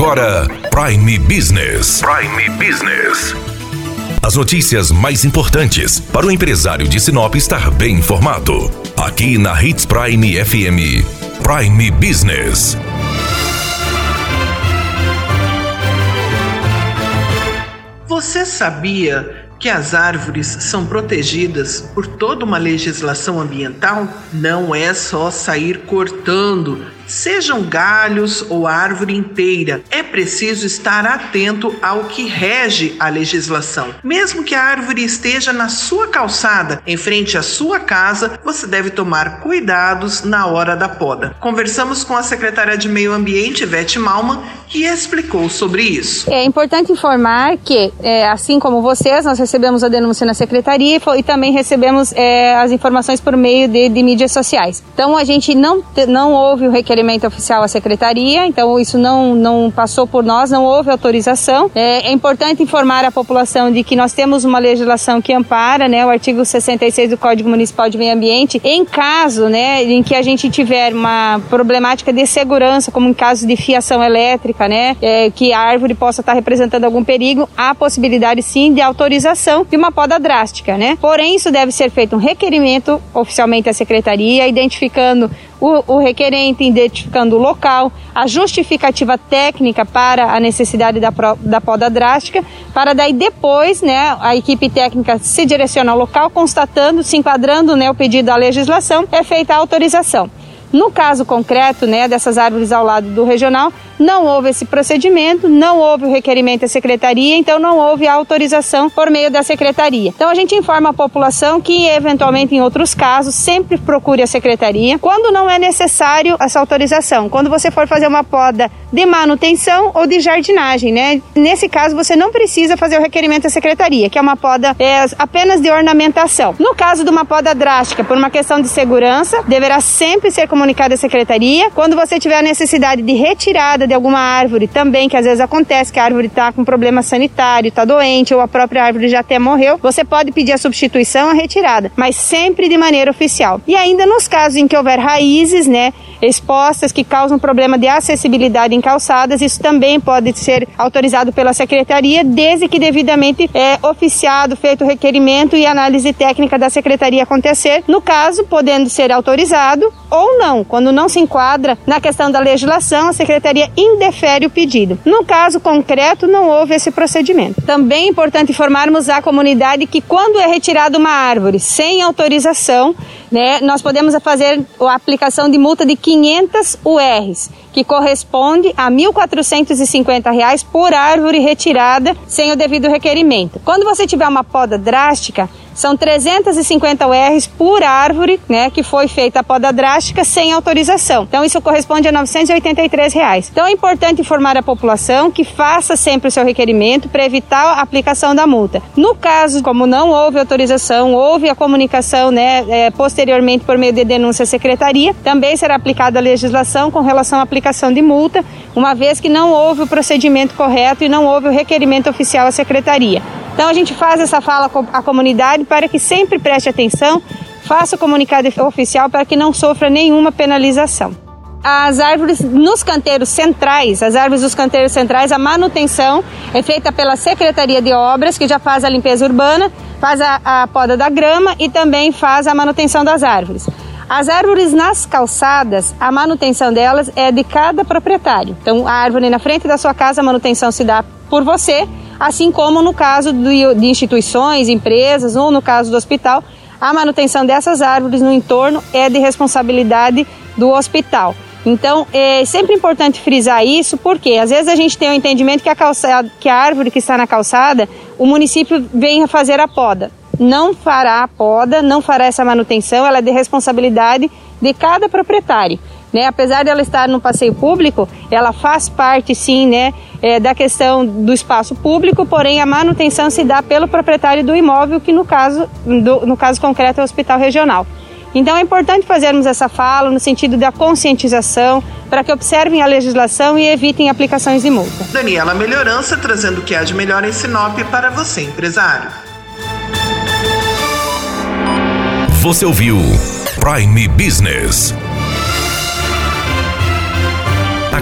agora Prime Business. Prime Business. As notícias mais importantes para o empresário de Sinop estar bem informado. Aqui na Hits Prime FM. Prime Business. Você sabia que as árvores são protegidas por toda uma legislação ambiental? Não é só sair cortando Sejam galhos ou árvore inteira, é preciso estar atento ao que rege a legislação. Mesmo que a árvore esteja na sua calçada, em frente à sua casa, você deve tomar cuidados na hora da poda. Conversamos com a secretária de Meio Ambiente, Vete Malman, que explicou sobre isso. É importante informar que, é, assim como vocês, nós recebemos a denúncia na secretaria e, também recebemos é, as informações por meio de, de mídias sociais. Então, a gente não, não houve o requerimento requerimento oficial à secretaria, então isso não, não passou por nós, não houve autorização. É, é, importante informar a população de que nós temos uma legislação que ampara, né, o artigo 66 do Código Municipal de Meio Ambiente, em caso, né, em que a gente tiver uma problemática de segurança, como em caso de fiação elétrica, né, é, que a árvore possa estar representando algum perigo, há possibilidade sim de autorização de uma poda drástica, né. Porém, isso deve ser feito um requerimento oficialmente à secretaria, identificando o, o requerente identificando o local, a justificativa técnica para a necessidade da, da poda drástica, para daí depois né, a equipe técnica se direciona ao local, constatando, se enquadrando né, o pedido da legislação, é feita a autorização. No caso concreto, né, dessas árvores ao lado do regional, não houve esse procedimento, não houve o requerimento à secretaria, então não houve a autorização por meio da secretaria. Então a gente informa a população que, eventualmente, em outros casos, sempre procure a secretaria quando não é necessário essa autorização. Quando você for fazer uma poda de manutenção ou de jardinagem, né? Nesse caso, você não precisa fazer o requerimento à secretaria, que é uma poda é, apenas de ornamentação. No caso de uma poda drástica, por uma questão de segurança, deverá sempre ser comunicada à secretaria. Quando você tiver necessidade de retirada de alguma árvore também, que às vezes acontece que a árvore está com problema sanitário, está doente ou a própria árvore já até morreu, você pode pedir a substituição, a retirada, mas sempre de maneira oficial. E ainda nos casos em que houver raízes, né, expostas que causam problema de acessibilidade em calçadas, isso também pode ser autorizado pela secretaria, desde que devidamente é oficiado, feito o requerimento e análise técnica da secretaria acontecer, no caso, podendo ser autorizado ou não. Quando não se enquadra na questão da legislação, a secretaria indefere o pedido. No caso concreto, não houve esse procedimento. Também é importante informarmos à comunidade que quando é retirada uma árvore sem autorização, né, nós podemos fazer a aplicação de multa de 500 URs, que corresponde a R$ 1.450 por árvore retirada sem o devido requerimento. Quando você tiver uma poda drástica, são 350 URs por árvore, né, que foi feita a poda drástica sem autorização. Então isso corresponde a 983 reais. Então é importante informar a população que faça sempre o seu requerimento para evitar a aplicação da multa. No caso, como não houve autorização, houve a comunicação, né, é, posteriormente por meio de denúncia à secretaria, também será aplicada a legislação com relação à aplicação de multa, uma vez que não houve o procedimento correto e não houve o requerimento oficial à secretaria. Então a gente faz essa fala à comunidade para que sempre preste atenção, faça o comunicado oficial para que não sofra nenhuma penalização. As árvores nos canteiros centrais, as árvores dos canteiros centrais, a manutenção é feita pela Secretaria de Obras, que já faz a limpeza urbana, faz a, a poda da grama e também faz a manutenção das árvores. As árvores nas calçadas, a manutenção delas é de cada proprietário. Então, a árvore na frente da sua casa, a manutenção se dá por você, assim como no caso de instituições, empresas ou no caso do hospital, a manutenção dessas árvores no entorno é de responsabilidade do hospital. Então, é sempre importante frisar isso, porque às vezes a gente tem o entendimento que a, calçada, que a árvore que está na calçada, o município vem fazer a poda. Não fará a poda, não fará essa manutenção, ela é de responsabilidade de cada proprietário. Né? Apesar de ela estar no passeio público, ela faz parte sim né, é, da questão do espaço público, porém a manutenção se dá pelo proprietário do imóvel, que no caso, do, no caso concreto é o hospital regional. Então é importante fazermos essa fala no sentido da conscientização para que observem a legislação e evitem aplicações de multa. Daniela Melhorança trazendo o que há de melhor em Sinop para você, empresário. Você ouviu Prime Business.